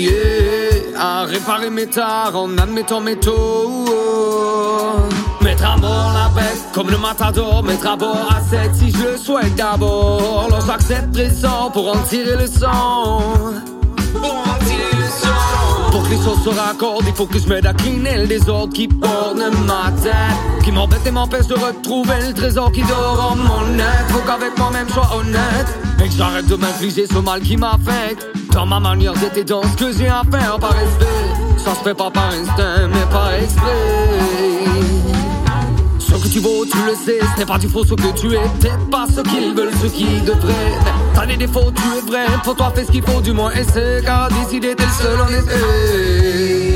yeah, à réparer mes tares en admettant mes taux. Mettre à bord la bête comme le matador, mettre à bord à 7 si je le souhaite d'abord. Alors j'accepte présent pour en tirer le sang. Pour en tirer il faut que je m'aide à cleaner le désordre qui borne ma tête. Qui m'embête et m'empêche de retrouver le trésor qui dort en mon net. Faut qu'avec moi-même je sois honnête. Et que j'arrête de m'infliger ce mal qui m'affecte. Dans ma manière d'être et dans ce que j'ai à faire par respect. Ça se fait pas par instinct, mais par exprès. Ce que tu vaux, tu le sais, ce n'est pas du faux ce que tu es. T'es pas ce qu'ils veulent, ce qui devrait. T'as des défauts, tu es vrai. Pour toi, fais ce qu'il faut, du moins essaie. Car décider, t'es le seul en effet.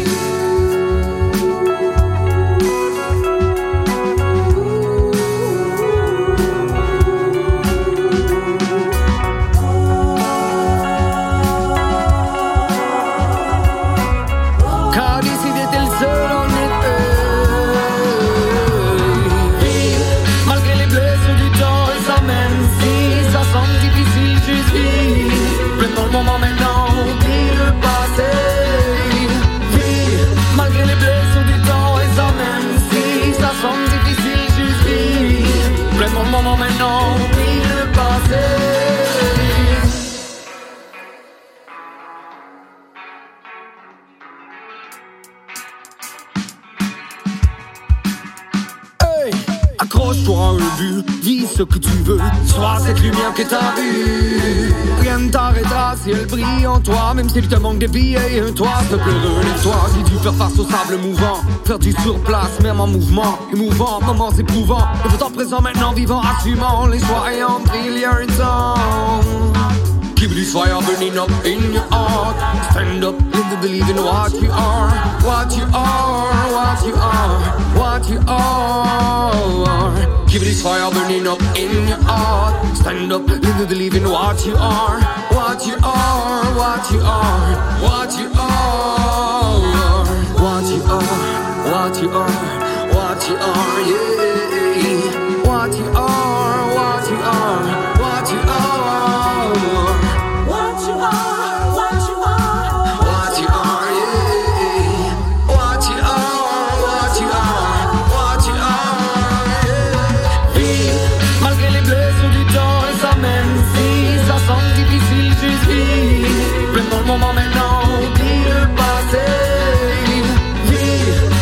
Vivre. Prenons le moment maintenant, oublie le passé. Accroche-toi un but, dis ce que tu veux, sois cette lumière que t'as vue. Rien ne t'arrêtera si elle brille en toi, même s'il te manque des billets et toit, s'il te plaît, relève-toi. Si tu faire face au sable mouvant, faire du sur place, même en mouvement, émouvant, moments éprouvants. Et pourtant présent maintenant, vivant, assumant les ayant pris un temps. Keep this fire burning up in your heart. Stand up, live to believe in what you are, what you are, Keep this fire burning up in your heart. Stand up, live to believe in what you are, what you are, what you are, what you are, what you are, what you are, what you are, yeah. vivre. Vraiment le moment maintenant, oublie le passé.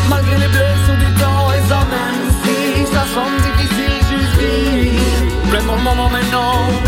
Malgré les blessures du temps et ça, même si ça semble difficile, vivre. Moment maintenant.